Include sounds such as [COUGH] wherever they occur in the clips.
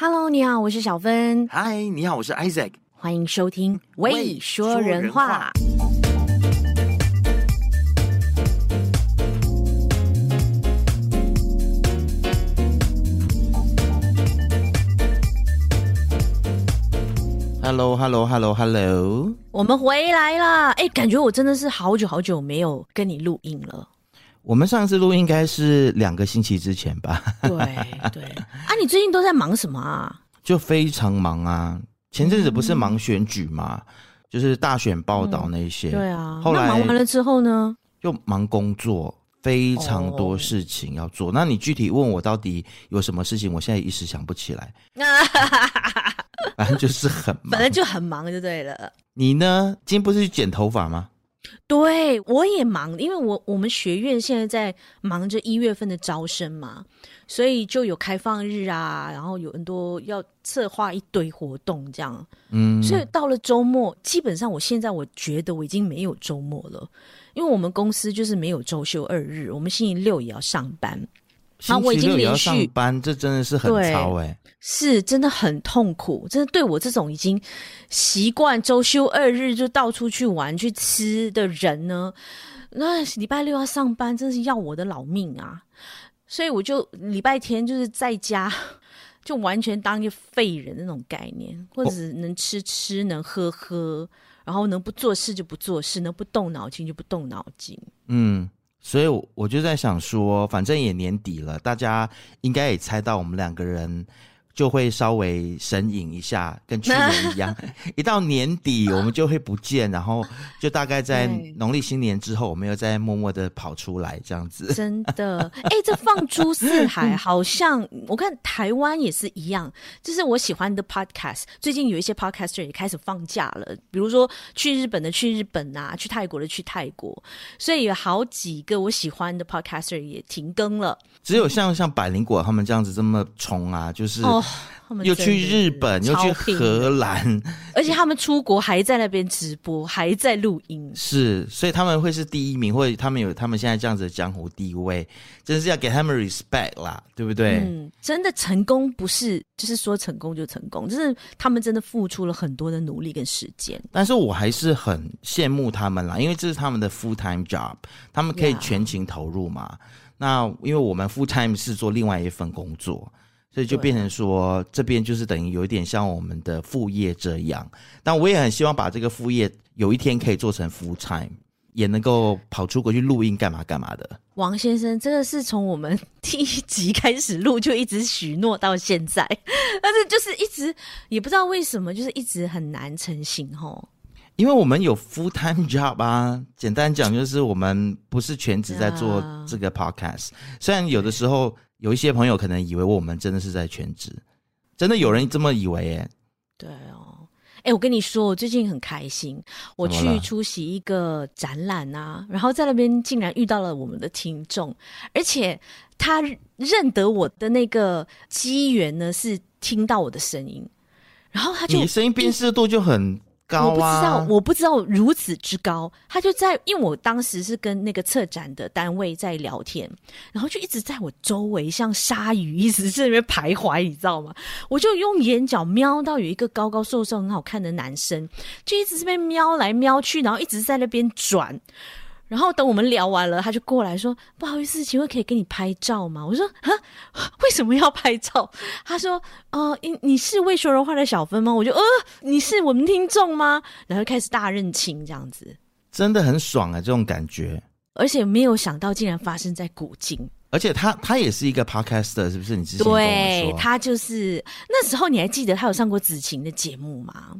Hello，你好，我是小芬。嗨，你好，我是 Isaac。欢迎收听《未说人话》。Hello，Hello，Hello，Hello，我们回来了。哎，感觉我真的是好久好久没有跟你录音了。我们上次录音应该是两个星期之前吧？对对。[LAUGHS] 啊，你最近都在忙什么啊？就非常忙啊！前阵子不是忙选举嘛，嗯、就是大选报道那些。嗯、对啊。后来忙完了之后呢？又忙工作，非常多事情要做。哦、那你具体问我到底有什么事情，我现在一时想不起来。[LAUGHS] 反正就是很忙，反正就很忙就对了。你呢？今天不是去剪头发吗？对，我也忙，因为我我们学院现在在忙着一月份的招生嘛，所以就有开放日啊，然后有很多要策划一堆活动这样。嗯，所以到了周末，基本上我现在我觉得我已经没有周末了，因为我们公司就是没有周休二日，我们星期六也要上班。星期六也要上班，这真的是很操哎、欸，是真的很痛苦，真的对我这种已经习惯周休二日就到处去玩去吃的人呢，那礼拜六要上班，真是要我的老命啊！所以我就礼拜天就是在家，[LAUGHS] 就完全当一个废人那种概念，或者能吃吃，能喝喝，然后能不做事就不做事，能不动脑筋就不动脑筋，嗯。所以我就在想说，反正也年底了，大家应该也猜到我们两个人。就会稍微神隐一下，跟去年一样，[LAUGHS] 一到年底我们就会不见，然后就大概在农历新年之后，我们又再默默的跑出来这样子。真的，哎，这放诸四海，好像我看台湾也是一样，就是我喜欢的 podcast，最近有一些 podcaster 也开始放假了，比如说去日本的去日本啊，去泰国的去泰国，所以有好几个我喜欢的 podcaster 也停更了。只有像像百灵果他们这样子这么冲啊，就是。哦又去日本，又去荷兰，而且他们出国还在那边直播，还在录音。是，所以他们会是第一名，或者他们有他们现在这样子的江湖地位，真是要给他们 respect 啦，对不对？嗯，真的成功不是就是说成功就成功，就是他们真的付出了很多的努力跟时间。但是我还是很羡慕他们啦，因为这是他们的 full time job，他们可以全情投入嘛。那因为我们 full time 是做另外一份工作。所以就变成说，这边就是等于有一点像我们的副业这样，但我也很希望把这个副业有一天可以做成 full time，也能够跑出国去录音干嘛干嘛的。王先生，这个是从我们 [LAUGHS] 第一集开始录就一直许诺到现在，但是就是一直也不知道为什么，就是一直很难成型吼。因为我们有 full time job 啊，简单讲就是我们不是全职在做这个 podcast，虽然有的时候。有一些朋友可能以为我们真的是在全职，真的有人这么以为耶？对哦，哎，我跟你说，我最近很开心，我去出席一个展览啊，然后在那边竟然遇到了我们的听众，而且他认得我的那个机缘呢，是听到我的声音，然后他就你声音辨识度就很。我不知道，我不知道如此之高。他就在，因为我当时是跟那个策展的单位在聊天，然后就一直在我周围像鲨鱼一直在那边徘徊，你知道吗？我就用眼角瞄到有一个高高瘦瘦很好看的男生，就一直这边瞄来瞄去，然后一直在那边转。然后等我们聊完了，他就过来说：“不好意思，请问可以给你拍照吗？”我说：“啊，[LAUGHS] 为什么要拍照？”他说：“呃，你你是喂说人话的小芬吗？”我就：“呃，你是我们听众吗？”然后开始大认亲这样子，真的很爽啊，这种感觉。而且没有想到竟然发生在古今，而且他他也是一个 podcaster，是不是？你之前对，他就是那时候你还记得他有上过子晴的节目吗？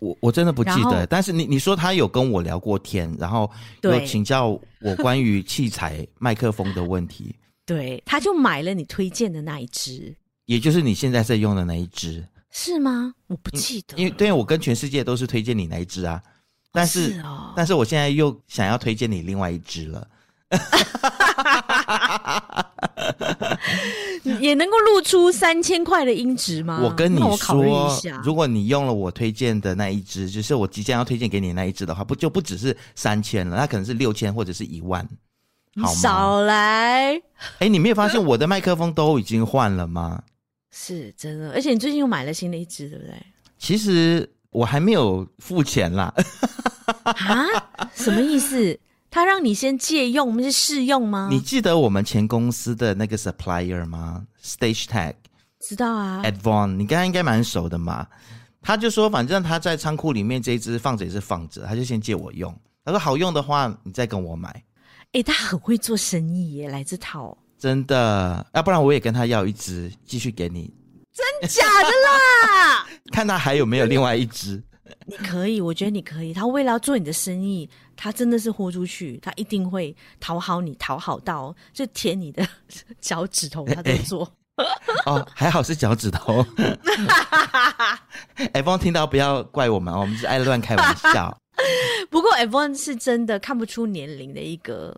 我我真的不记得，但是你你说他有跟我聊过天，然后有请教我关于器材麦克风的问题。[LAUGHS] 对，他就买了你推荐的那一支，也就是你现在在用的那一支，是吗？我不记得，因为对我跟全世界都是推荐你那一支啊，但是，是哦，但是我现在又想要推荐你另外一支了。[LAUGHS] 也能够录出三千块的音质吗？我跟你说，如果你用了我推荐的那一支，就是我即将要推荐给你那一支的话，不就不只是三千了，那可能是六千或者是一万，好吗？少来！哎、欸，你没有发现我的麦克风都已经换了吗？是真的，而且你最近又买了新的一支，对不对？其实我还没有付钱啦。[LAUGHS] 啊？什么意思？他让你先借用，我们是试用吗？你记得我们前公司的那个 supplier 吗？Stage Tag。知道啊。Advon，你跟他应该蛮熟的嘛。他就说，反正他在仓库里面这一支放着也是放着，他就先借我用。他说好用的话，你再跟我买。哎、欸，他很会做生意耶，来这套。真的，要、啊、不然我也跟他要一支，继续给你。真假的啦？[LAUGHS] 看他还有没有另外一支。你可以，我觉得你可以。他为了要做你的生意，他真的是豁出去，他一定会讨好你，讨好到就舔你的脚趾头，他都做。欸欸、哦，还好是脚趾头。哎，[LAUGHS] 风听到不要怪我们，我们是爱乱开玩笑。[LAUGHS] 不过 F1 是真的看不出年龄的一个。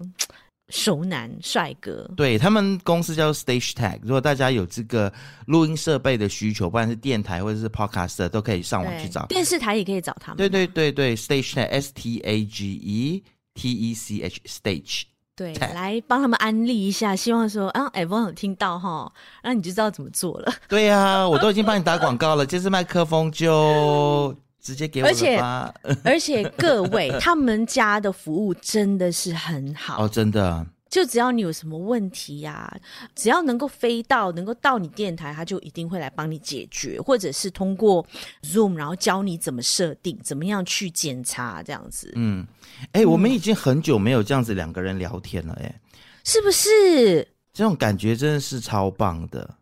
熟男帅哥，对，他们公司叫 Stage Tag。如果大家有这个录音设备的需求，不管是电台或者是 Podcast，都可以上网去找。电视台也可以找他们。对对对对，Stage Tag，S T A G E T E C H，Stage。对，来帮他们安利一下，希望说啊，F1 有听到哈，那你就知道怎么做了。对呀、啊，我都已经帮你打广告了，这支麦克风就。直接给我，而且 [LAUGHS] 而且各位，他们家的服务真的是很好哦，真的。就只要你有什么问题呀、啊，只要能够飞到，能够到你电台，他就一定会来帮你解决，或者是通过 Zoom，然后教你怎么设定，怎么样去检查这样子。嗯，哎、欸，我们已经很久没有这样子两个人聊天了、欸，哎，是不是？这种感觉真的是超棒的。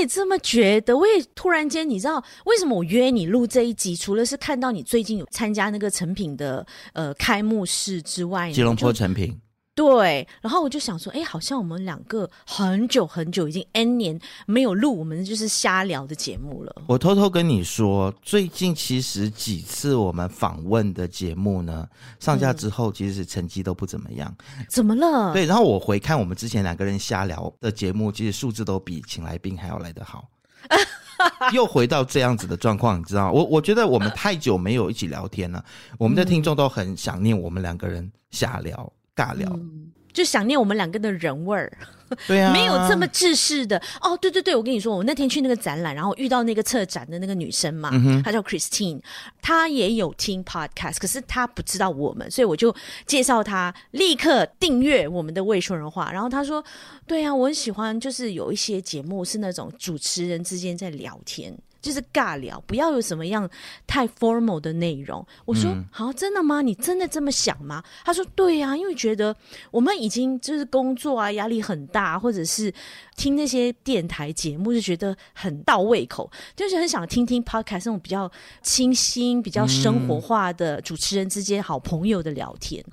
我也这么觉得，我也突然间，你知道为什么我约你录这一集？除了是看到你最近有参加那个成品的呃开幕式之外，吉隆坡成品。对，然后我就想说，哎，好像我们两个很久很久已经 N 年没有录我们就是瞎聊的节目了。我偷偷跟你说，最近其实几次我们访问的节目呢，上架之后其实成绩都不怎么样。怎么了？对，然后我回看我们之前两个人瞎聊的节目，其实数字都比请来宾还要来得好。[LAUGHS] 又回到这样子的状况，你知道？我我觉得我们太久没有一起聊天了，我们的听众都很想念我们两个人瞎聊。尬聊、嗯，就想念我们两个的人味儿，对啊，[LAUGHS] 没有这么制式的哦。对对对，我跟你说，我那天去那个展览，然后遇到那个策展的那个女生嘛，嗯、她叫 Christine，她也有听 Podcast，可是她不知道我们，所以我就介绍她立刻订阅我们的未说人话。然后她说：“对啊，我很喜欢，就是有一些节目是那种主持人之间在聊天。”就是尬聊，不要有什么样太 formal 的内容。我说好、嗯，真的吗？你真的这么想吗？他说对呀、啊，因为觉得我们已经就是工作啊，压力很大，或者是听那些电台节目就觉得很到胃口，就是很想听听 podcast 那种比较清新、比较生活化的主持人之间好朋友的聊天。嗯、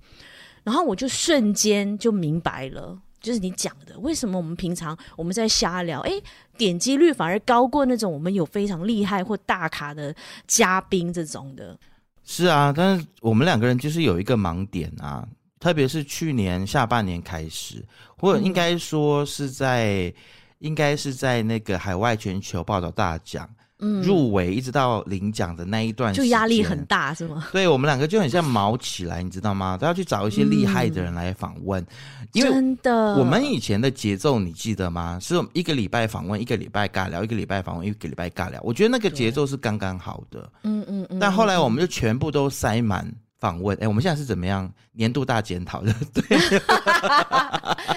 然后我就瞬间就明白了。就是你讲的，为什么我们平常我们在瞎聊，哎，点击率反而高过那种我们有非常厉害或大咖的嘉宾这种的？是啊，但是我们两个人就是有一个盲点啊，特别是去年下半年开始，或者应该说是在，应该是在那个海外全球报道大奖。嗯，入围一直到领奖的那一段就压力很大，是吗？对，我们两个就很像毛起来，你知道吗？都要去找一些厉害的人来访问，嗯，因为真的，我们以前的节奏你记得吗？是一个礼拜访问，一个礼拜尬聊，一个礼拜访问，一个礼拜尬聊。我觉得那个节奏是刚刚好的。嗯嗯嗯。但后来我们就全部都塞满访问。哎，欸，我们现在是怎么样？年度大检讨的，[LAUGHS] 对。[LAUGHS]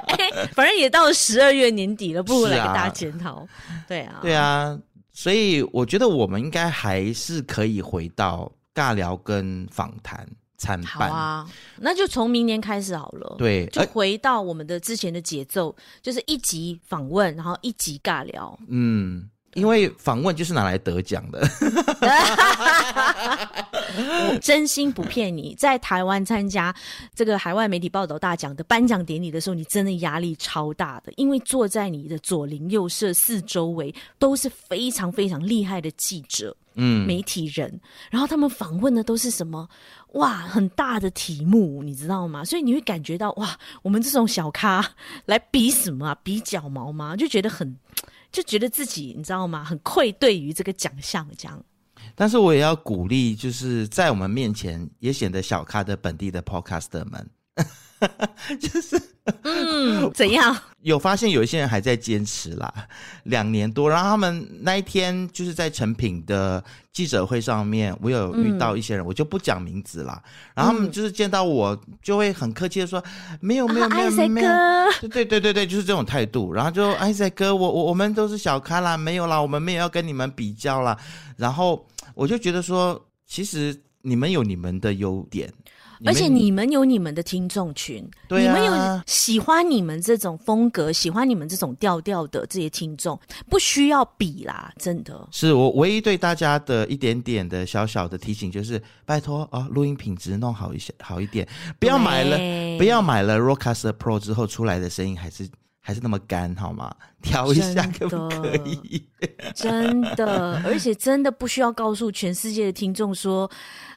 哎，反正也到了十二月年底了，不如来个大检讨。对啊。对啊。所以我觉得我们应该还是可以回到尬聊跟访谈参半。好啊，那就从明年开始好了。对，就回到我们的之前的节奏，就是一集访问，然后一集尬聊。嗯，因为访问就是拿来得奖的。[LAUGHS] 我真心不骗你，在台湾参加这个海外媒体报道大奖的颁奖典礼的时候，你真的压力超大的，因为坐在你的左邻右舍、四周围都是非常非常厉害的记者、嗯，媒体人，然后他们访问的都是什么？哇，很大的题目，你知道吗？所以你会感觉到哇，我们这种小咖来比什么啊？比脚毛吗？就觉得很，就觉得自己你知道吗？很愧对于这个奖项，这样。但是我也要鼓励，就是在我们面前也显得小咖的本地的 podcaster 们，[LAUGHS] 就是嗯，怎样？有发现有一些人还在坚持啦，[LAUGHS] 两年多。然后他们那一天就是在成品的记者会上面，我有遇到一些人，嗯、我就不讲名字啦。然后他们就是见到我，就会很客气的说：“没有，没有，没有，没有。[LAUGHS] ”对对对对，就是这种态度。然后就艾赛哥，我我我们都是小咖啦，没有啦，我们没有要跟你们比较啦。然后我就觉得说，其实你们有你们的优点。而且你们有你们的听众群，对啊，你们有喜欢你们这种风格、喜欢你们这种调调的这些听众，不需要比啦，真的。是我唯一对大家的一点点的小小的提醒，就是拜托啊，录音品质弄好一些，好一点，不要买了，不要买了 Rodecaster Pro 之后出来的声音还是还是那么干，好吗？调一下可不可以？真的，而且真的不需要告诉全世界的听众说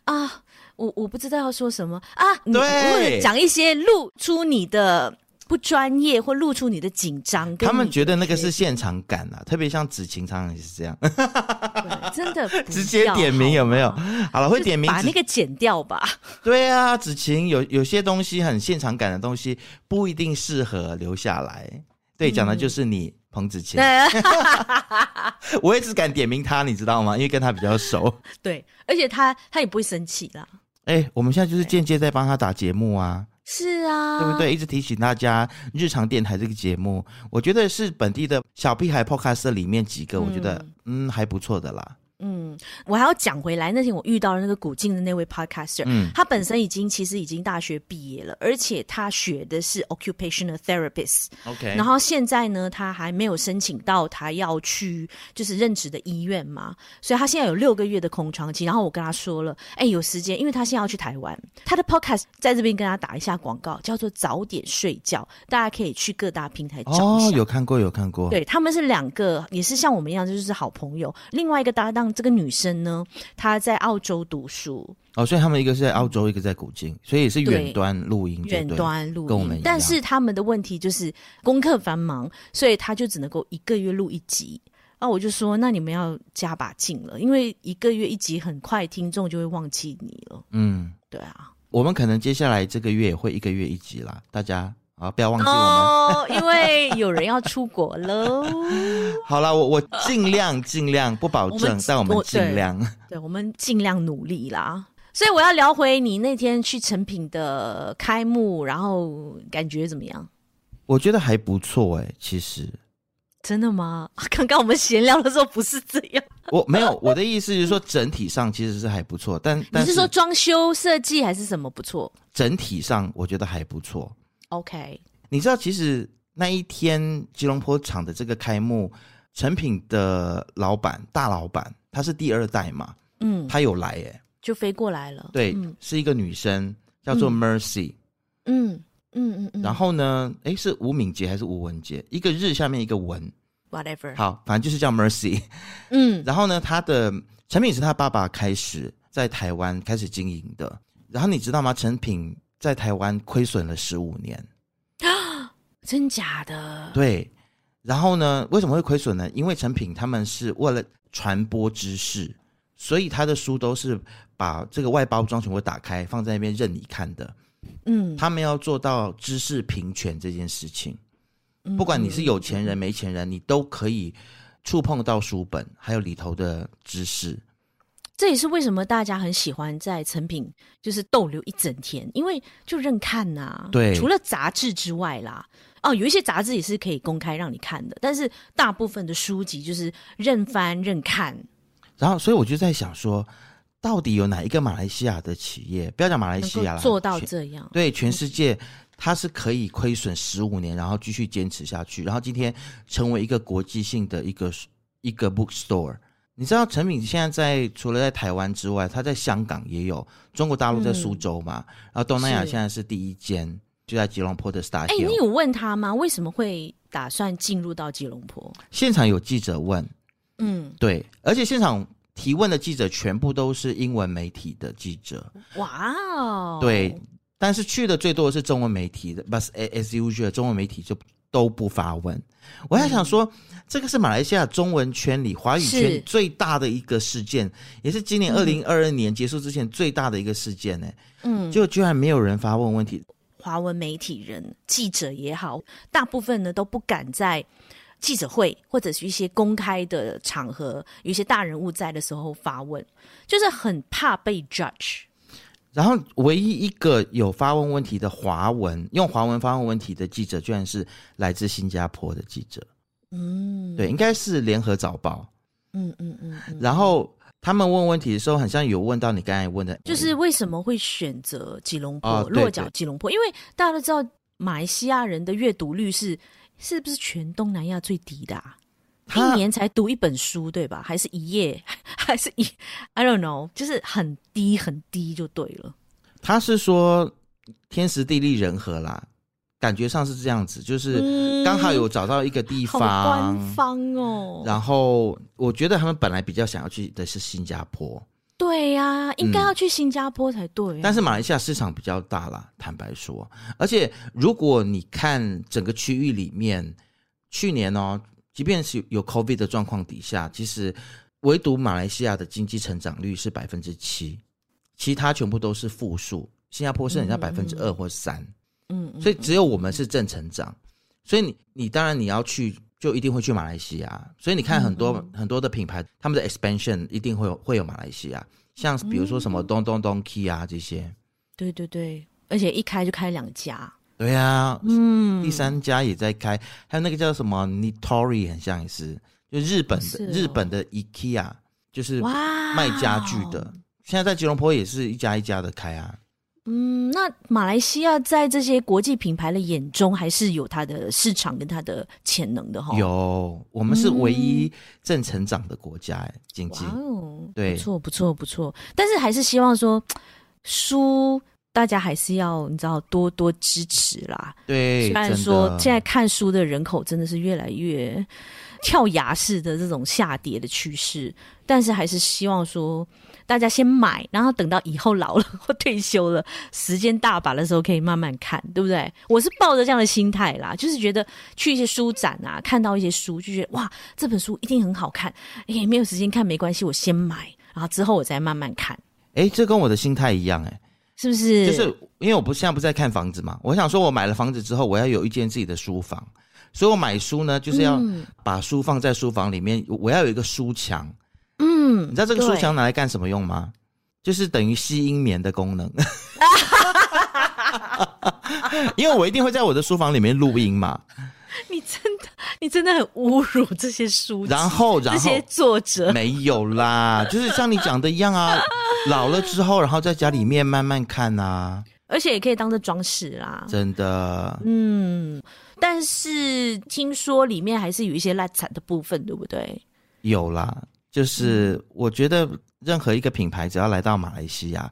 啊。我我不知道要说什么啊，对，或者讲一些露出你的不专业，或露出你的紧张。他们觉得那个是现场感啊，特别像子晴常常也是这样，真的直接点名有没有？好了，会点名，把那个剪掉吧。对啊，子晴有有些东西很现场感的东西不一定适合留下来。对，讲的就是你，嗯、彭子晴。[LAUGHS] 我也只敢点名他，你知道吗？因为跟他比较熟。[LAUGHS] 对，而且他他也不会生气啦。哎、欸，我们现在就是间接在帮他打节目啊，是啊，对不对？一直提醒大家，日常电台这个节目，我觉得是本地的小屁孩 Podcast 里面几个，我觉得嗯，嗯还不错的啦。嗯，我还要讲回来，那天我遇到了那个古静的那位 podcaster，嗯，他本身已经其实已经大学毕业了，而且他学的是 occupational therapist，OK，然后现在呢，他还没有申请到他要去就是任职的医院嘛，所以他现在有六个月的空窗期。然后我跟他说了，哎，有时间，因为他现在要去台湾，他的 podcast 在这边跟他打一下广告，叫做早点睡觉，大家可以去各大平台找。哦，有看过，有看过。对，他们是两个，也是像我们一样，就是好朋友。另外一个搭档。这个女生呢，她在澳洲读书哦，所以他们一个是在澳洲，嗯、一个在古晋，所以也是远端录音，远端录音，跟我们一样。但是他们的问题就是功课繁忙，所以他就只能够一个月录一集。啊，我就说，那你们要加把劲了，因为一个月一集，很快听众就会忘记你了。嗯，对啊，我们可能接下来这个月也会一个月一集啦，大家。啊！不要忘记我们哦，因为有人要出国喽。[LAUGHS] 好了，我我尽量尽量不保证，我但我们尽量。对，对，我们尽量努力啦。所以我要聊回你那天去成品的开幕，然后感觉怎么样？我觉得还不错哎、欸，其实。真的吗？[LAUGHS] 刚刚我们闲聊的时候不是这样。我没有，我的意思就是说整体上其实是还不错，但你是说装修设计还是什么不错？整体上我觉得还不错。OK，你知道其实那一天吉隆坡厂的这个开幕，成品的老板大老板他是第二代嘛，嗯，他有来耶，就飞过来了，对，嗯、是一个女生叫做 Mercy，嗯嗯嗯嗯，然后呢，哎，是吴敏杰还是吴文杰？一个日下面一个文，whatever，好，反正就是叫 Mercy，嗯，然后呢，他的成品是他爸爸开始在台湾开始经营的，然后你知道吗？成品。在台湾亏损了十五年，啊，[GASPS] 真假的？对，然后呢？为什么会亏损呢？因为成品他们是为了传播知识，所以他的书都是把这个外包装全部打开，放在那边任你看的。嗯，他们要做到知识平权这件事情，不管你是有钱人没钱人，你都可以触碰到书本，还有里头的知识。这也是为什么大家很喜欢在成品就是逗留一整天，因为就任看呐、啊。对，除了杂志之外啦，哦，有一些杂志也是可以公开让你看的，但是大部分的书籍就是任翻任看。然后，所以我就在想说，到底有哪一个马来西亚的企业，不要讲马来西亚了，做到这样？对，全世界它是可以亏损十五年，然后继续坚持下去，然后今天成为一个国际性的一个一个 bookstore。你知道陈敏现在在除了在台湾之外，他在香港也有，中国大陆在苏州嘛，嗯、然后东南亚现在是第一间，就在吉隆坡的 Star。哎，你有问他吗？为什么会打算进入到吉隆坡？现场有记者问，嗯，对，而且现场提问的记者全部都是英文媒体的记者。哇哦，对，但是去的最多的是中文媒体的，but as usual，中文媒体就都不发问。我还想说。嗯这个是马来西亚中文圈里华语圈最大的一个事件，是也是今年二零二二年结束之前最大的一个事件呢。嗯，就居然没有人发问问题。华文媒体人、记者也好，大部分呢都不敢在记者会或者是一些公开的场合，有一些大人物在的时候发问，就是很怕被 judge。然后，唯一一个有发问问题的华文用华文发问问题的记者，居然是来自新加坡的记者。嗯，对，应该是联合早报。嗯嗯嗯。然后他们问问题的时候，好像有问到你刚才问的，就是为什么会选择吉隆坡、哦、落脚吉隆坡？因为大家都知道，马来西亚人的阅读率是是不是全东南亚最低的啊？一年才读一本书，对吧？还是一页？[LAUGHS] 还是一？I don't know，就是很低很低就对了。他是说天时地利人和啦，感觉上是这样子，就是刚好有找到一个地方，嗯、官方哦。然后我觉得他们本来比较想要去的是新加坡。对呀、啊，应该要去新加坡才对、啊嗯。但是马来西亚市场比较大啦，坦白说。而且如果你看整个区域里面，去年哦。即便是有 COVID 的状况底下，其实唯独马来西亚的经济成长率是百分之七，其他全部都是负数。新加坡是人家百分之二或三，嗯，嗯，所以只有我们是正成长。所以你你当然你要去，就一定会去马来西亚。所以你看很多嗯嗯很多的品牌，他们的 expansion 一定会有会有马来西亚，像比如说什么东东东 Key 啊这些。对对对，而且一开就开两家。对呀、啊，嗯，第三家也在开，还有那个叫什么 Nitori，很像也是，就日本的、哦、日本的 IKEA，就是卖家具的。现在在吉隆坡也是一家一家的开啊。嗯，那马来西亚在这些国际品牌的眼中，还是有它的市场跟它的潜能的哈。有，我们是唯一正成长的国家，哎，经济。哦，对，不错，不错，不错。但是还是希望说书。[TSK] 大家还是要你知道多多支持啦。对，虽然说现在看书的人口真的是越来越跳崖式的这种下跌的趋势，但是还是希望说大家先买，然后等到以后老了或退休了，时间大把的时候可以慢慢看，对不对？我是抱着这样的心态啦，就是觉得去一些书展啊，看到一些书就觉得哇，这本书一定很好看，哎，没有时间看没关系，我先买，然后之后我再慢慢看。哎，这跟我的心态一样，哎。是不是？就是因为我不现在不在看房子嘛，我想说，我买了房子之后，我要有一间自己的书房，所以我买书呢，就是要把书放在书房里面，我要有一个书墙。嗯，你知道这个书墙拿来干什么用吗？就是等于吸音棉的功能。[LAUGHS] 因为我一定会在我的书房里面录音嘛。你真的，你真的很侮辱这些书，然后，然后这些作者没有啦，就是像你讲的一样啊。[LAUGHS] 老了之后，然后在家里面慢慢看啊，而且也可以当做装饰啦。真的，嗯，但是听说里面还是有一些烂惨的部分，对不对？有啦，就是我觉得任何一个品牌只要来到马来西亚，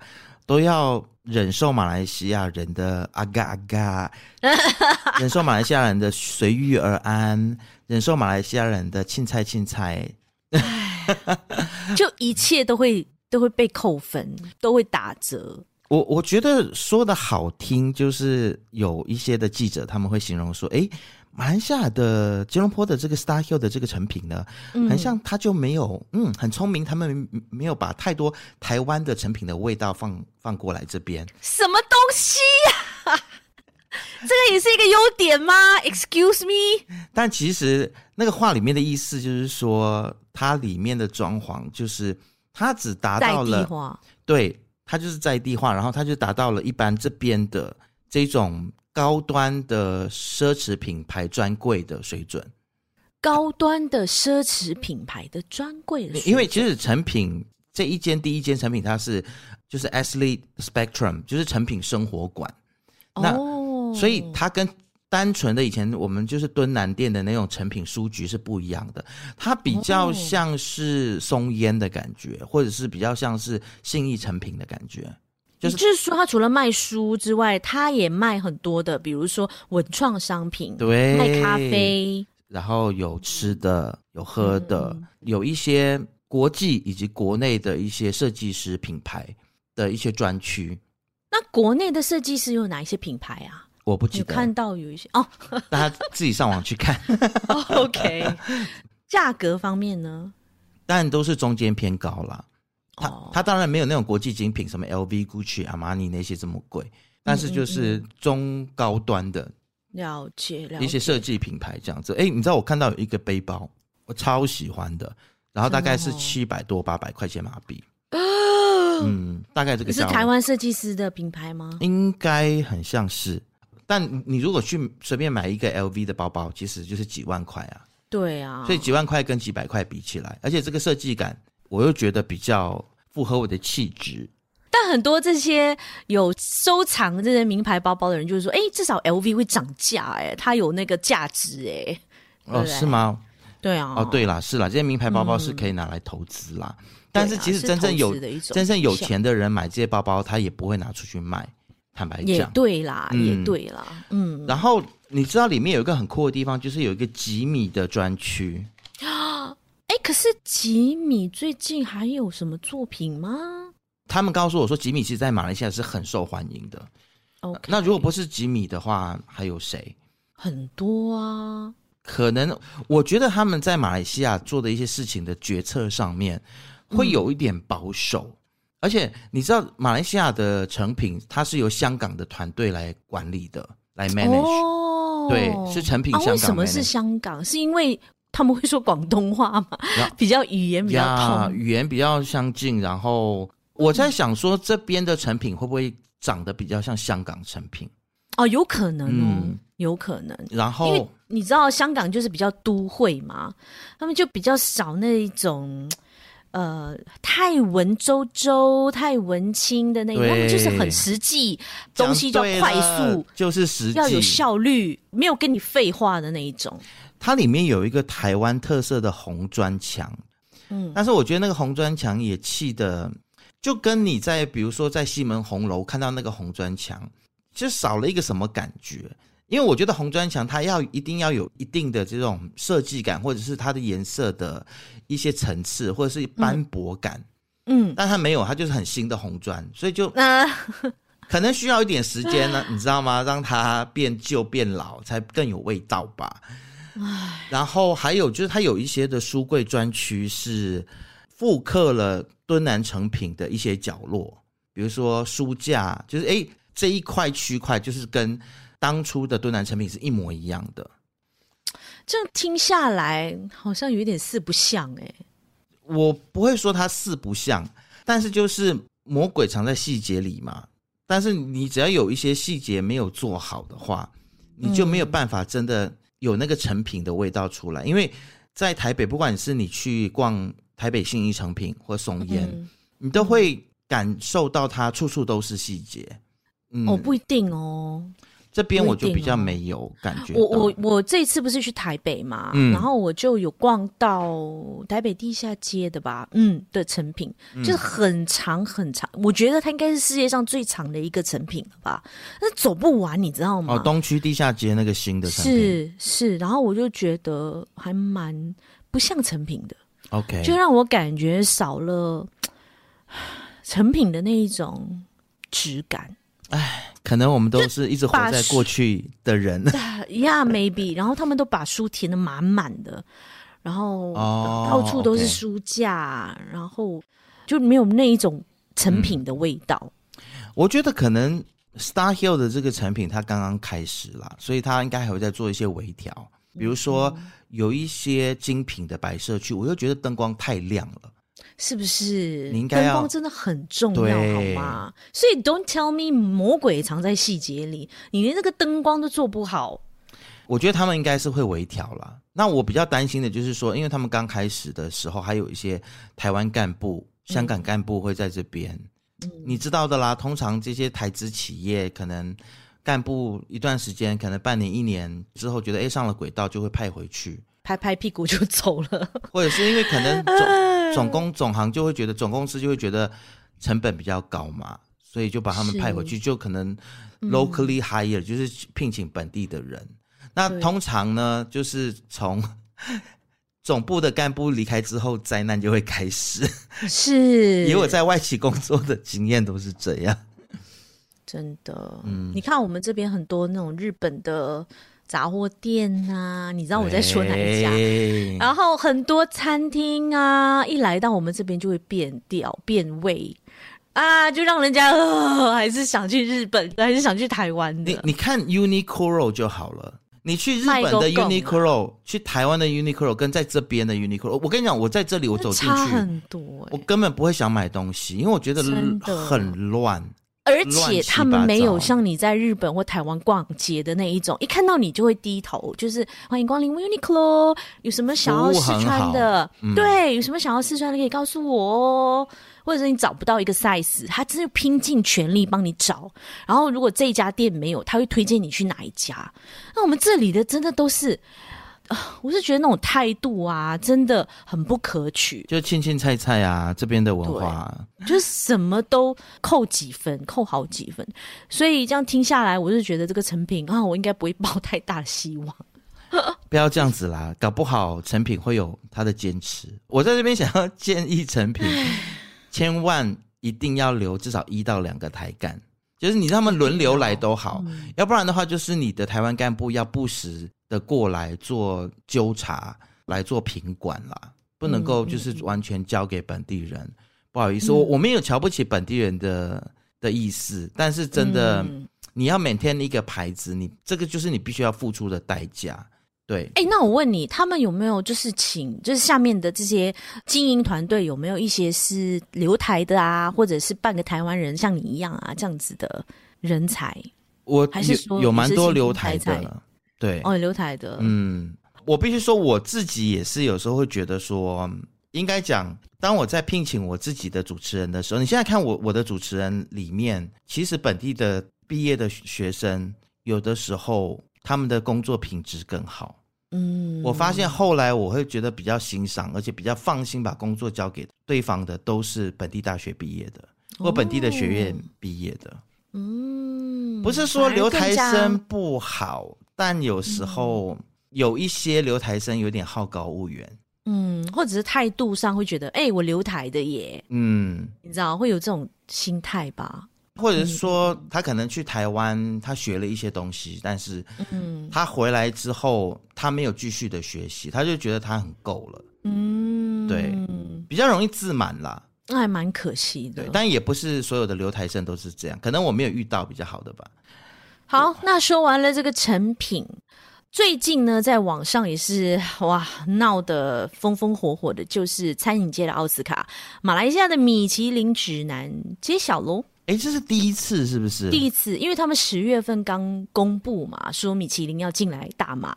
都要忍受马来西亚人的阿嘎阿嘎，[LAUGHS] 忍受马来西亚人的随遇而安，忍受马来西亚人的青菜青菜，就一切都会。[LAUGHS] 都会被扣分，都会打折。我我觉得说的好听，就是有一些的记者他们会形容说：“哎，马来西亚的吉隆坡的这个 Star Hill 的这个成品呢，嗯、很像他就没有，嗯，很聪明，他们没有把太多台湾的成品的味道放放过来这边。什么东西呀、啊？[LAUGHS] 这个也是一个优点吗？Excuse me？但其实那个话里面的意思就是说，它里面的装潢就是。它只达到了，对，它就是在地化，然后它就达到了一般这边的这种高端的奢侈品牌专柜的水准。高端的奢侈品牌的专柜的水准，因为其实成品这一间第一间成品，它是就是 Ashley Spectrum，就是成品生活馆。那哦，所以它跟。单纯的以前我们就是敦南店的那种成品书局是不一样的，它比较像是松烟的感觉，哦、或者是比较像是信义成品的感觉。就是就是说，他除了卖书之外，他也卖很多的，比如说文创商品，对，卖咖啡，然后有吃的，有喝的，嗯、有一些国际以及国内的一些设计师品牌的一些专区。那国内的设计师有哪一些品牌啊？我不记得，看到有一些哦，[LAUGHS] 大家自己上网去看。[LAUGHS] OK，[LAUGHS] 价格方面呢？当然都是中间偏高啦。它它当然没有那种国际精品，什么 LV、Gucci、阿玛尼那些这么贵。但是就是中高端的了解了解一些设计品牌这样子。哎，你知道我看到有一个背包，我超喜欢的，然后大概是七百多八百块钱马币。嗯，大概这个是台湾设计师的品牌吗？应该很像是，但你如果去随便买一个 LV 的包包，其实就是几万块啊。对啊，所以几万块跟几百块比起来，而且这个设计感，我又觉得比较符合我的气质。但很多这些有收藏这些名牌包包的人，就是说，哎，至少 LV 会涨价，哎，它有那个价值，哎。哦，是吗？对啊。哦，对啦，是啦，这些名牌包包是可以拿来投资啦。嗯但是其实真正有真正有钱的人买这些包包，他也不会拿出去卖。坦白讲，也对啦，嗯、也对啦，嗯。然后你知道里面有一个很酷的地方，就是有一个吉米的专区。啊，哎，可是吉米最近还有什么作品吗？他们告诉我说，吉米其实在马来西亚是很受欢迎的。OK，那如果不是吉米的话，还有谁？很多啊。可能我觉得他们在马来西亚做的一些事情的决策上面。会有一点保守，嗯、而且你知道马来西亚的成品，它是由香港的团队来管理的，来 manage。哦，对，是成品香港。啊、为什么是香港？是因为他们会说广东话吗？比较语言比较通，语言比较相近。然后我在想说，这边的成品会不会长得比较像香港成品？哦，有可能哦，嗯、有可能。然后因为你知道香港就是比较都会嘛，他们就比较少那一种。呃，太文绉绉、太文青的那种，他们就是很实际，东西就快速，就是实际，要有效率，没有跟你废话的那一种。它里面有一个台湾特色的红砖墙，嗯，但是我觉得那个红砖墙也砌的，就跟你在比如说在西门红楼看到那个红砖墙，就少了一个什么感觉。因为我觉得红砖墙它要一定要有一定的这种设计感，或者是它的颜色的一些层次，或者是斑驳感。嗯，但它没有，它就是很新的红砖，所以就可能需要一点时间呢，[LAUGHS] 你知道吗？让它变旧变老才更有味道吧。唉，然后还有就是它有一些的书柜专区是复刻了敦南成品的一些角落，比如说书架，就是哎这一块区块就是跟。当初的敦南成品是一模一样的，这样听下来好像有一点四不像哎。我不会说它四不像，但是就是魔鬼藏在细节里嘛。但是你只要有一些细节没有做好的话，你就没有办法真的有那个成品的味道出来。嗯、因为在台北，不管是你去逛台北信义成品或松烟，嗯、你都会感受到它处处都是细节。嗯，哦，不一定哦。这边我就比较没有感觉。我我我这次不是去台北嘛，嗯、然后我就有逛到台北地下街的吧，嗯的成品，就是很长很长，我觉得它应该是世界上最长的一个成品了吧，那走不完，你知道吗？哦，东区地下街那个新的成品是是，然后我就觉得还蛮不像成品的，OK，就让我感觉少了 [SIGHS] 成品的那一种质感，哎。可能我们都是一直活在过去的人，[LAUGHS] Yeah, maybe。然后他们都把书填的满满的，然后到处都是书架，然后就没有那一种成品的味道。嗯、我觉得可能 Star Hill 的这个成品它刚刚开始啦，所以它应该还会再做一些微调，比如说有一些精品的摆设区，我又觉得灯光太亮了。是不是？你应该要，灯光真的很重要，好吗？所以 Don't tell me 魔鬼藏在细节里，你连这个灯光都做不好。我觉得他们应该是会微调啦。那我比较担心的就是说，因为他们刚开始的时候，还有一些台湾干部、香港干部会在这边，嗯、你知道的啦。通常这些台资企业可能干部一段时间，可能半年、一年之后，觉得哎上了轨道，就会派回去。拍拍屁股就走了，或者是因为可能 [LAUGHS] [LAUGHS] 总总公总行就会觉得总公司就会觉得成本比较高嘛，所以就把他们派回去，就可能 locally hire、嗯、就是聘请本地的人。那通常呢，就是从 [LAUGHS] 总部的干部离开之后，灾难就会开始。是，[LAUGHS] 以我在外企工作的经验都是这样。真的，嗯，你看我们这边很多那种日本的。杂货店啊，你知道我在说哪一家？对然后很多餐厅啊，一来到我们这边就会变调变味，啊，就让人家呃，还是想去日本，还是想去台湾的。你你看 Uniqlo 就好了，你去日本的 Uniqlo，去台湾的 Uniqlo，跟在这边的 Uniqlo，我跟你讲，我在这里我走进去差很多、欸，我根本不会想买东西，因为我觉得很乱。而且他们没有像你在日本或台湾逛街的那一种，一看到你就会低头，就是欢迎光临 Uniqlo，有什么想要试穿的？嗯、对，有什么想要试穿的可以告诉我哦。或者是你找不到一个 size，他真的拼尽全力帮你找。然后如果这一家店没有，他会推荐你去哪一家。那我们这里的真的都是。我是觉得那种态度啊，真的很不可取。就青青菜菜啊，这边的文化，就是什么都扣几分，扣好几分。所以这样听下来，我是觉得这个成品啊，我应该不会抱太大的希望。[LAUGHS] 不要这样子啦，搞不好成品会有他的坚持。我在这边想要 [LAUGHS] 建议成品，千万一定要留至少一到两个台干，就是你让他们轮流来都好，嗯、要不然的话，就是你的台湾干部要不时。的过来做纠察，来做品管啦，不能够就是完全交给本地人。嗯、不好意思，嗯、我我没有瞧不起本地人的的意思，但是真的，嗯、你要 maintain 一个牌子，你这个就是你必须要付出的代价。对，哎、欸，那我问你，他们有没有就是请，就是下面的这些经营团队有没有一些是留台的啊，或者是半个台湾人，像你一样啊这样子的人才？我还是说有蛮多留台的。对哦，留台的，嗯，我必须说我自己也是有时候会觉得说，应该讲，当我在聘请我自己的主持人的时候，你现在看我我的主持人里面，其实本地的毕业的学生，有的时候他们的工作品质更好，嗯，我发现后来我会觉得比较欣赏，而且比较放心把工作交给对方的，都是本地大学毕业的或本地的学院毕业的，嗯，不是说留台生不好。但有时候有一些留台生有点好高骛远，嗯，或者是态度上会觉得，哎、欸，我留台的耶，嗯，你知道会有这种心态吧？或者是说他可能去台湾，他学了一些东西，但是，嗯，他回来之后他没有继续的学习，他就觉得他很够了，嗯，对，比较容易自满啦，那还蛮可惜的。对，但也不是所有的留台生都是这样，可能我没有遇到比较好的吧。好，那说完了这个成品，最近呢，在网上也是哇闹得风风火火的，就是餐饮界的奥斯卡，马来西亚的米其林指南揭晓喽！哎，这是第一次是不是？第一次，因为他们十月份刚公布嘛，说米其林要进来大马。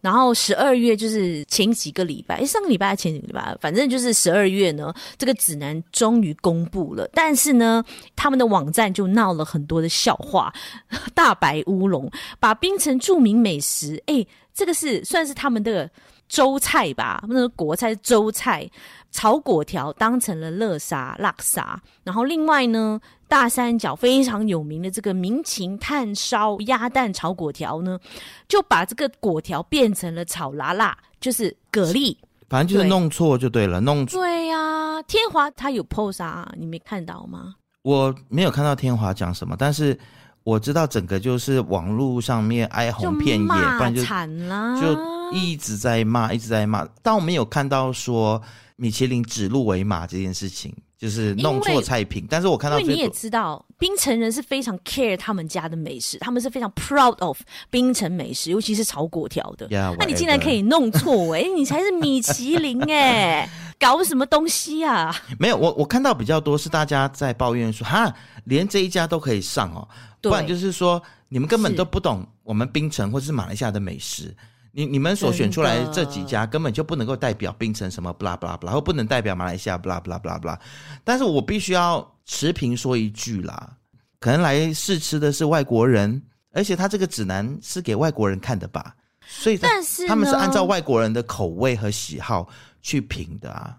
然后十二月就是前几个礼拜，上个礼拜还前几个礼拜，反正就是十二月呢，这个指南终于公布了。但是呢，他们的网站就闹了很多的笑话，[LAUGHS] 大白乌龙，把冰城著名美食，哎，这个是算是他们的州菜吧，那个国菜州菜。炒粿条当成了乐沙、辣沙，然后另外呢，大三角非常有名的这个民情炭烧鸭蛋炒果条呢，就把这个果条变成了炒辣辣，就是蛤蜊，反正就是弄错就对了，对弄错。对呀、啊，天华他有 pose 啊，你没看到吗？我没有看到天华讲什么，但是我知道整个就是网络上面哀鸿遍野，不然就惨了，就一直在骂，一直在骂，但我没有看到说。米其林指鹿为马这件事情，就是弄错菜品。但是我看到，因为你也知道，槟城人是非常 care 他们家的美食，他们是非常 proud of 槟城美食，尤其是炒粿条的。Yeah, 那你竟然可以弄错，哎、欸，[LAUGHS] 你才是米其林哎、欸，[LAUGHS] 搞什么东西啊？没有，我我看到比较多是大家在抱怨说，哈，连这一家都可以上哦，不然就是说你们根本都不懂我们槟城或者是马来西亚的美食。你你们所选出来这几家根本就不能够代表槟城什么不啦不啦不啦，或不能代表马来西亚不啦不啦不啦不啦。但是我必须要持平说一句啦，可能来试吃的是外国人，而且他这个指南是给外国人看的吧？所以，但是他们是按照外国人的口味和喜好去评的啊。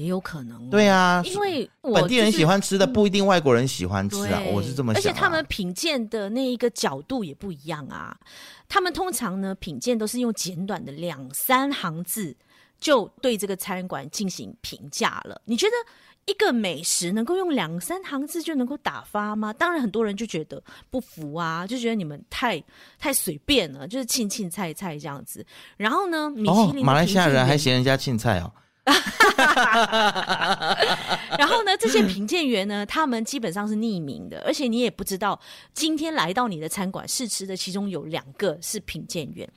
也有可能，对啊，因为本地人喜欢吃的不一定外国人喜欢吃啊，我是这么想。而且他们品鉴的那一个角度也不一样啊，他们通常呢品鉴都是用简短的两三行字就对这个餐馆进行评价了。你觉得一个美食能够用两三行字就能够打发吗？当然很多人就觉得不服啊，就觉得你们太太随便了，就是青青菜菜这样子。然后呢，米其林哦，马来西亚人还嫌人家青菜哦。[LAUGHS] 然后呢，这些评鉴员呢，他们基本上是匿名的，而且你也不知道今天来到你的餐馆试吃的，其中有两个是评鉴员。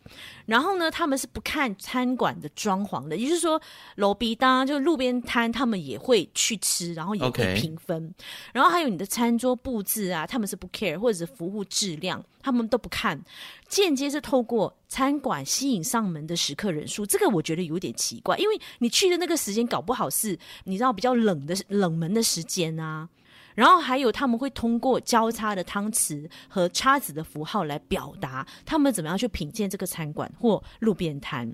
然后呢，他们是不看餐馆的装潢的，也就是说，路边摊就路边摊，他们也会去吃，然后也会评分。然后还有你的餐桌布置啊，他们是不 care，或者是服务质量，他们都不看。间接是透过餐馆吸引上门的食客人数，这个我觉得有点奇怪，因为你去的那个时间搞不好是你知道比较冷的冷门的时间啊。然后还有他们会通过交叉的汤匙和叉子的符号来表达他们怎么样去品鉴这个餐馆或路边摊。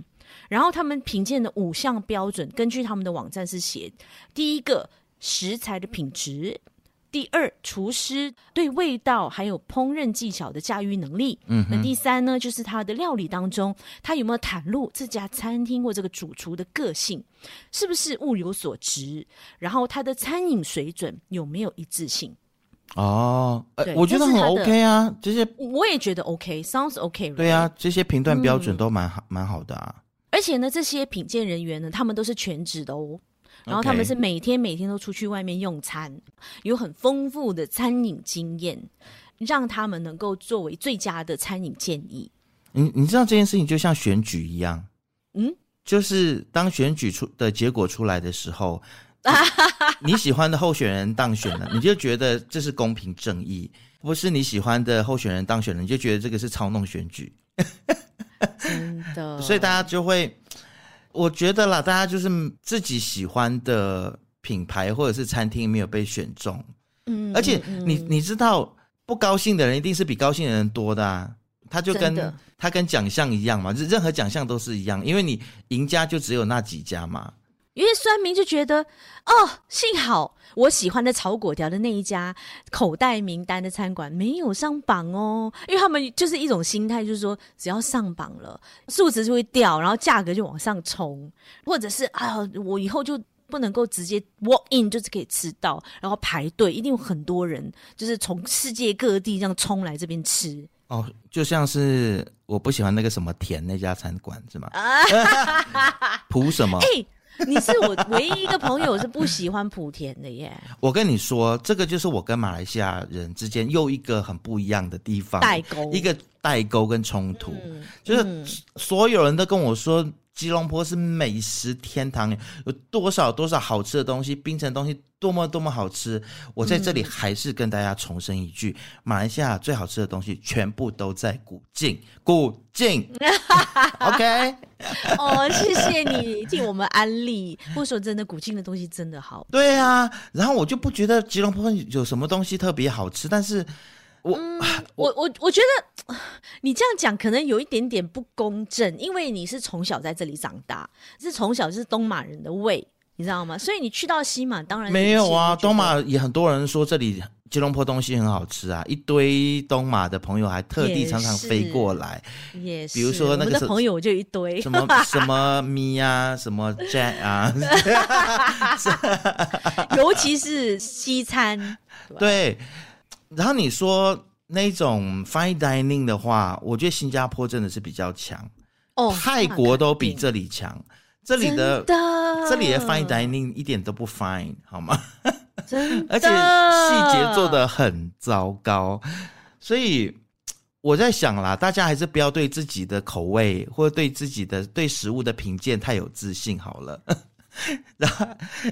然后他们品鉴的五项标准，根据他们的网站是写：第一个食材的品质。第二，厨师对味道还有烹饪技巧的驾驭能力。嗯，那第三呢，就是他的料理当中，他有没有袒露这家餐厅或这个主厨的个性，是不是物有所值？然后他的餐饮水准有没有一致性？哦，呃，我觉得很 OK 啊，这些我也觉得 OK，sounds OK。对啊，这些评断标准都蛮好，蛮好的啊。而且呢，这些品鉴人员呢，他们都是全职的哦。然后他们是每天每天都出去外面用餐有很丰富的餐饮经验，让他们能够作为最佳的餐饮建议。你你知道这件事情就像选举一样，嗯，就是当选举出的结果出来的时候，[LAUGHS] 你喜欢的候选人当选了，你就觉得这是公平正义；不是你喜欢的候选人当选了，你就觉得这个是操弄选举。[LAUGHS] 真的，所以大家就会。我觉得啦，大家就是自己喜欢的品牌或者是餐厅没有被选中，嗯，而且你你知道，不高兴的人一定是比高兴的人多的啊，他就跟他跟奖项一样嘛，任何奖项都是一样，因为你赢家就只有那几家嘛。因为酸民就觉得，哦，幸好我喜欢的炒果条的那一家口袋名单的餐馆没有上榜哦，因为他们就是一种心态，就是说只要上榜了，数值就会掉，然后价格就往上冲，或者是啊，我以后就不能够直接 walk in 就是可以吃到，然后排队，一定有很多人就是从世界各地这样冲来这边吃。哦，就像是我不喜欢那个什么田那家餐馆是吗？[LAUGHS] [LAUGHS] 普什么？欸你是我唯一一个朋友是不喜欢莆田的耶。我跟你说，这个就是我跟马来西亚人之间又一个很不一样的地方，代沟，一个代沟跟冲突，嗯、就是所有人都跟我说。吉隆坡是美食天堂，有多少多少好吃的东西，冰城东西多么多么好吃。我在这里还是跟大家重申一句，马来西亚最好吃的东西全部都在古晋，古晋。[LAUGHS] OK，哦，谢谢你替我们安利。不说真的，古晋的东西真的好。对啊，然后我就不觉得吉隆坡有什么东西特别好吃，但是。我、嗯、我我我觉得你这样讲可能有一点点不公正，因为你是从小在这里长大，是从小是东马人的胃，你知道吗？所以你去到西马，当然没有啊。东马也很多人说这里吉隆坡东西很好吃啊，一堆东马的朋友还特地常常飞过来，也是。比如说那个朋友就一堆什么 [LAUGHS] 什么咪啊，什么 Jack 啊 [LAUGHS] [LAUGHS] 尤其是西餐，对。然后你说那种 fine dining 的话，我觉得新加坡真的是比较强哦，泰国都比这里强。这里的，的这里的 fine dining 一点都不 fine 好吗？真的，而且细节做的很糟糕。所以我在想啦，大家还是不要对自己的口味或者对自己的对食物的评鉴太有自信好了。[LAUGHS] 然后，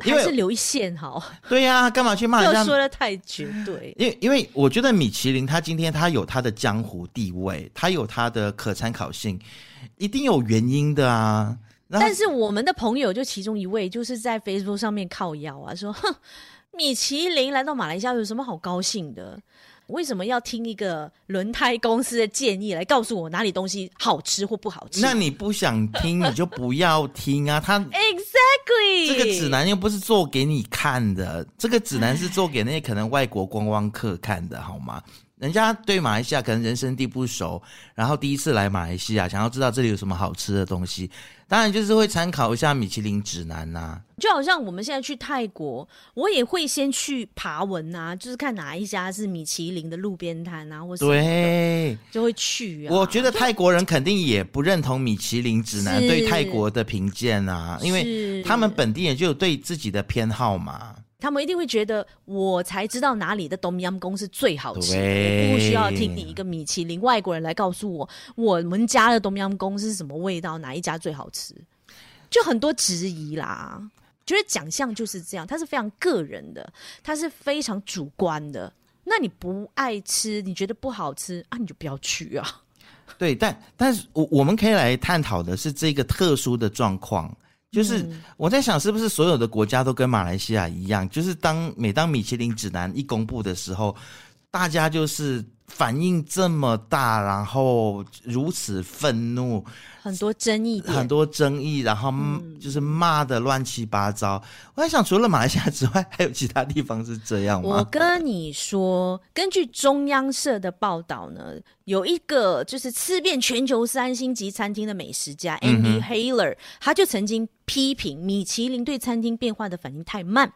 因为还是留一线好。对呀、啊，干嘛去骂人家？说的太绝对。因为，因为我觉得米其林它今天它有它的江湖地位，它有它的可参考性，一定有原因的啊。但是我们的朋友就其中一位，就是在 Facebook 上面靠腰啊，说：“哼，米其林来到马来西亚有什么好高兴的？”为什么要听一个轮胎公司的建议来告诉我哪里东西好吃或不好吃？那你不想听，你就不要听啊！[LAUGHS] 他 Exactly 这个指南又不是做给你看的，这个指南是做给那些可能外国观光客看的，好吗？人家对马来西亚可能人生地不熟，然后第一次来马来西亚，想要知道这里有什么好吃的东西，当然就是会参考一下米其林指南呐、啊。就好像我们现在去泰国，我也会先去爬文啊，就是看哪一家是米其林的路边摊啊，或是对，就会去啊。我觉得泰国人肯定也不认同米其林指南对泰国的评鉴啊，因为他们本地人就有对自己的偏好嘛。他们一定会觉得我才知道哪里的东阳公是最好吃我不需要听你一个米其林外国人来告诉我我们家的冬阴功是什么味道，哪一家最好吃，就很多质疑啦。觉得奖项就是这样，它是非常个人的，它是非常主观的。那你不爱吃，你觉得不好吃啊，你就不要去啊。对，但但是我我们可以来探讨的是这个特殊的状况。就是我在想，是不是所有的国家都跟马来西亚一样？就是当每当米其林指南一公布的时候，大家就是反应这么大，然后如此愤怒，很多争议，很多争议，然后就是骂的乱七八糟。嗯、我在想，除了马来西亚之外，还有其他地方是这样吗？我跟你说，根据中央社的报道呢，有一个就是吃遍全球三星级餐厅的美食家 Andy Haler，他就曾经批评米其林对餐厅变化的反应太慢。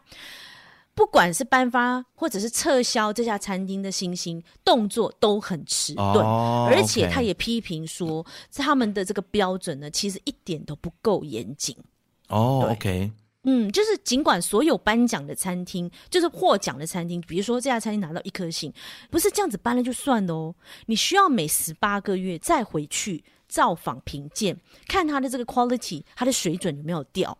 不管是颁发或者是撤销这家餐厅的星星，动作都很迟钝，oh, 而且他也批评说，在他们的这个标准呢，其实一点都不够严谨。哦、oh,，OK，嗯，就是尽管所有颁奖的餐厅，就是获奖的餐厅，比如说这家餐厅拿到一颗星，不是这样子颁了就算了哦，你需要每十八个月再回去造访评鉴，看他的这个 quality，他的水准有没有掉。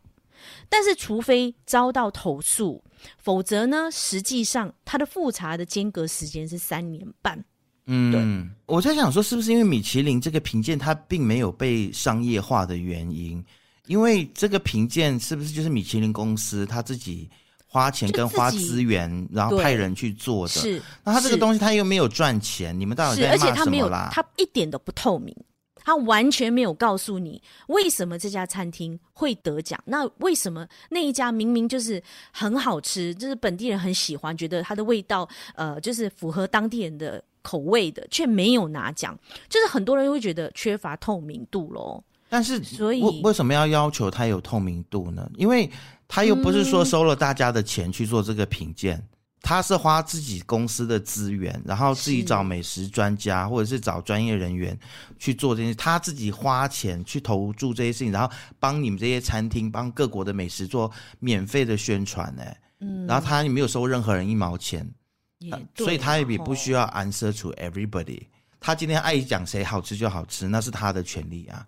但是，除非遭到投诉，否则呢，实际上它的复查的间隔时间是三年半。嗯，对。我在想说，是不是因为米其林这个评鉴它并没有被商业化的原因？因为这个评鉴是不是就是米其林公司他自己花钱跟花资源，然后派人去做的？是。那他这个东西他又没有赚钱，你们到底在骂什么啦？而且他没有，他一点都不透明。他完全没有告诉你为什么这家餐厅会得奖，那为什么那一家明明就是很好吃，就是本地人很喜欢，觉得它的味道呃就是符合当地人的口味的，却没有拿奖，就是很多人会觉得缺乏透明度咯。但是，所以为什么要要求他有透明度呢？因为他又不是说收了大家的钱去做这个品鉴。他是花自己公司的资源，然后自己找美食专家或者是找专业人员去做这些，他自己花钱去投注这些事情，然后帮你们这些餐厅、帮各国的美食做免费的宣传，哎，嗯，然后他也没有收任何人一毛钱，也，所以他也不需要 answer to everybody，他今天爱讲谁好吃就好吃，那是他的权利啊。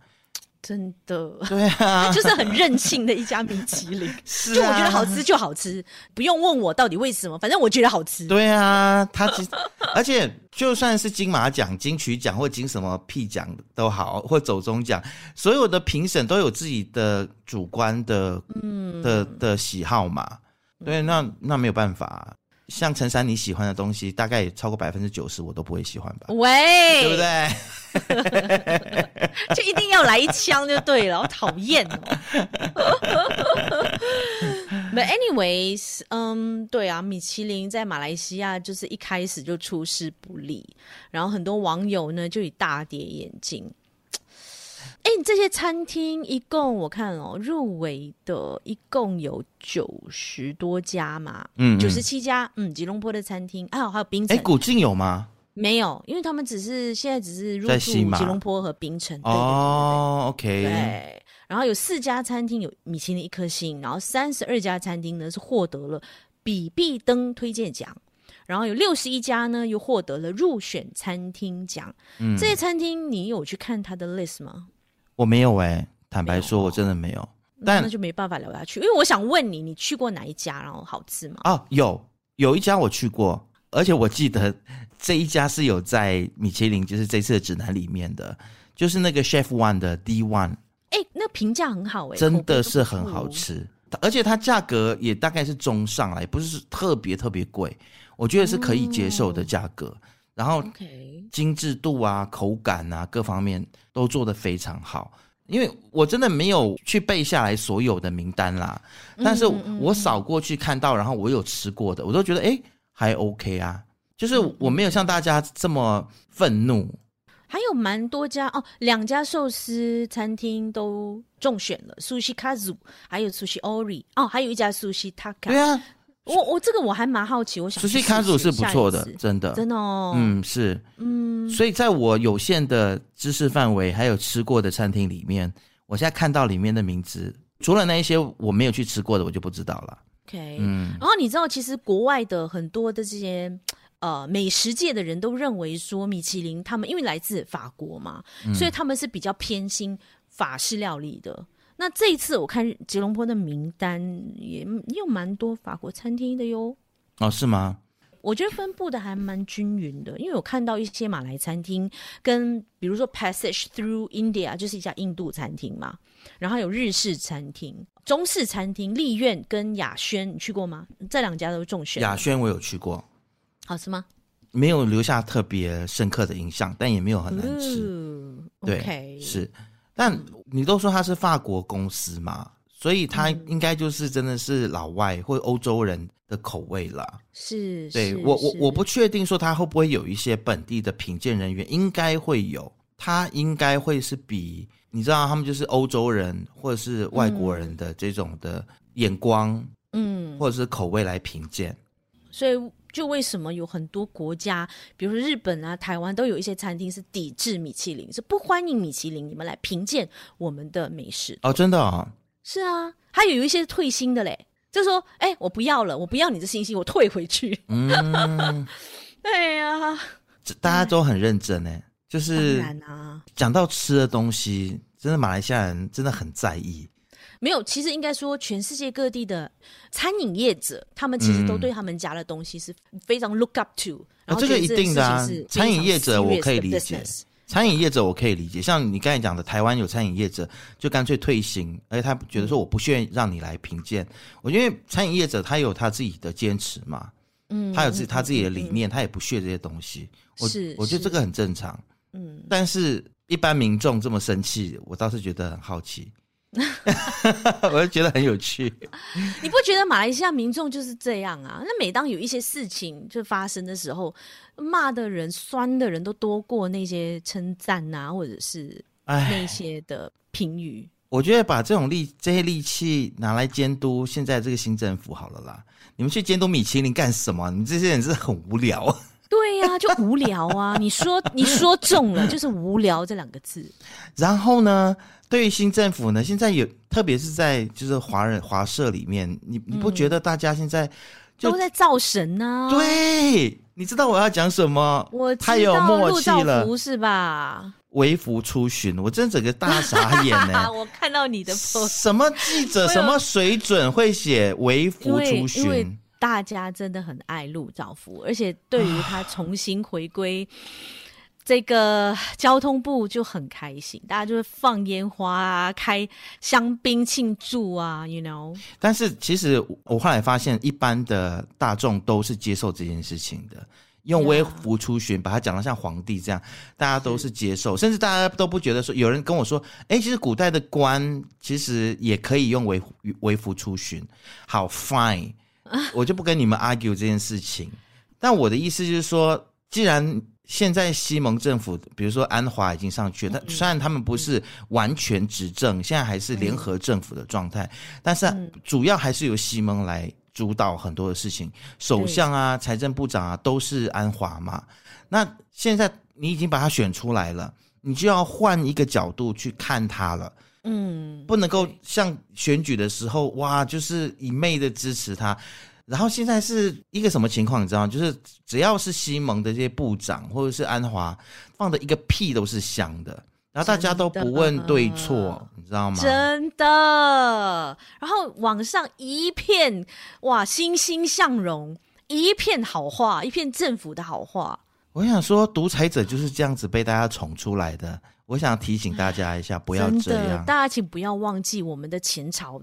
真的，对啊，[LAUGHS] 就是很任性的一家米其林，[LAUGHS] 是啊、就我觉得好吃就好吃，不用问我到底为什么，反正我觉得好吃。对啊，他其实，而且就算是金马奖、金曲奖或金什么屁奖都好，或走中奖，所有的评审都有自己的主观的，嗯的的喜好嘛。对，那那没有办法。像陈珊你喜欢的东西，大概也超过百分之九十我都不会喜欢吧？喂，对不对？[LAUGHS] 就一定要来一枪就对了，我讨厌哦。[LAUGHS] But anyways，嗯，对啊，米其林在马来西亚就是一开始就出师不利，然后很多网友呢就以大跌眼镜。哎，你这些餐厅一共我看哦，入围的一共有九十多家嘛，嗯，九十七家，嗯，吉隆坡的餐厅，还有还有冰城。哎，古晋有吗？没有，因为他们只是现在只是入驻吉隆坡和冰城。哦，OK。对，然后有四家餐厅有米其林一颗星，然后三十二家餐厅呢是获得了比必登推荐奖，然后有六十一家呢又获得了入选餐厅奖。嗯，这些餐厅你有去看他的 list 吗？我没有哎、欸，坦白说，我真的没有。但那就没办法聊下去，因为我想问你，你去过哪一家，然后好吃吗？哦，有有一家我去过，而且我记得这一家是有在米其林，就是这次的指南里面的，就是那个 Chef One 的 D One。哎、欸，那评价很好哎、欸，真的是很好吃，而且它价格也大概是中上来，不是特别特别贵，我觉得是可以接受的价格。嗯然后，精致度啊、口感啊，各方面都做得非常好。因为我真的没有去背下来所有的名单啦，但是我扫过去看到，然后我有吃过的，我都觉得哎还 OK 啊。就是我没有像大家这么愤怒。还有蛮多家哦，两家寿司餐厅都中选了，Sushi Kazu，还有 Sushi Ori，哦，还有一家 Sushi Taka。对啊。我我这个我还蛮好奇，我想试试。Sushi Kazu 是不错的，真的，真的哦。嗯，是，嗯，所以在我有限的知识范围，还有吃过的餐厅里面，我现在看到里面的名字，除了那一些我没有去吃过的，我就不知道了。OK，嗯，然后你知道，其实国外的很多的这些呃美食界的人都认为说，米其林他们因为来自法国嘛，嗯、所以他们是比较偏心法式料理的。那这一次我看吉隆坡的名单也也有蛮多法国餐厅的哟。哦，是吗？我觉得分布的还蛮均匀的，因为我看到一些马来餐厅，跟比如说 Passage Through India 就是一家印度餐厅嘛，然后有日式餐厅、中式餐厅、丽苑跟雅轩，你去过吗？这两家都是中选。雅轩我有去过，好吃吗？没有留下特别深刻的印象，但也没有很难吃。嗯、对，okay、是。但你都说他是法国公司嘛，所以他应该就是真的是老外或欧洲人的口味了，是，对我我我不确定说他会不会有一些本地的品鉴人员，应该会有，他应该会是比你知道他们就是欧洲人或者是外国人的这种的眼光，嗯，或者是口味来评鉴，所以就为什么有很多国家，比如说日本啊、台湾都有一些餐厅是抵制米其林，是不欢迎米其林你们来评鉴我们的美食哦，真的啊，是啊，还有一些退薪的嘞。就说：“哎、欸，我不要了，我不要你的信息，我退回去。”嗯，[LAUGHS] 对呀，大家都很认真呢。就是讲到吃的东西，真的马来西亚人真的很在意。没有，其实应该说，全世界各地的餐饮业者，他们其实都对他们家的东西是非常 look up to。然后这个一定的啊，餐饮业者我可以理解。餐饮业者我可以理解，像你刚才讲的，台湾有餐饮业者就干脆退行，而且他觉得说我不需要让你来评鉴。我觉得餐饮业者他有他自己的坚持嘛，嗯，他有自己他自己的理念，嗯、他也不屑这些东西。我是我觉得这个很正常，嗯。但是一般民众这么生气，我倒是觉得很好奇。[LAUGHS] 我就觉得很有趣，你不觉得马来西亚民众就是这样啊？那每当有一些事情就发生的时候，骂的人、酸的人都多过那些称赞啊，或者是那些的评语。我觉得把这种力、这些力气拿来监督现在这个新政府好了啦。你们去监督米其林干什么？你们这些人真的很无聊。对呀、啊，就无聊啊！你说你说中了，就是无聊这两个字。[LAUGHS] 然后呢？对于新政府呢，现在有，特别是在就是华人华社里面，你你不觉得大家现在就都在造神呢、啊？对，你知道我要讲什么？我太有默契了，不是吧？微服出巡，我真整个大傻眼呢！[LAUGHS] 我看到你的什么记者什么水准会写微服出巡？大家真的很爱陆兆福，而且对于他重新回归。[SIGHS] 这个交通部就很开心，大家就会放烟花啊，开香槟庆祝啊，you know。但是其实我后来发现，一般的大众都是接受这件事情的，用微服出巡，把它讲得像皇帝这样，大家都是接受，甚至大家都不觉得说，有人跟我说，哎，其实古代的官其实也可以用微微服出巡，好 fine，我就不跟你们 argue 这件事情。但我的意思就是说，既然现在西蒙政府，比如说安华已经上去了，但虽然他们不是完全执政，现在还是联合政府的状态，但是主要还是由西蒙来主导很多的事情，首相啊、财政部长啊都是安华嘛。那现在你已经把他选出来了，你就要换一个角度去看他了，嗯，不能够像选举的时候哇，就是一昧的支持他。然后现在是一个什么情况？你知道吗？就是只要是西蒙的这些部长或者是安华放的一个屁都是香的，然后大家都不问对错，你知道吗？真的。然后网上一片哇欣欣向荣，一片好话，一片政府的好话。我想说，独裁者就是这样子被大家宠出来的。我想提醒大家一下，不要这样。大家请不要忘记我们的前朝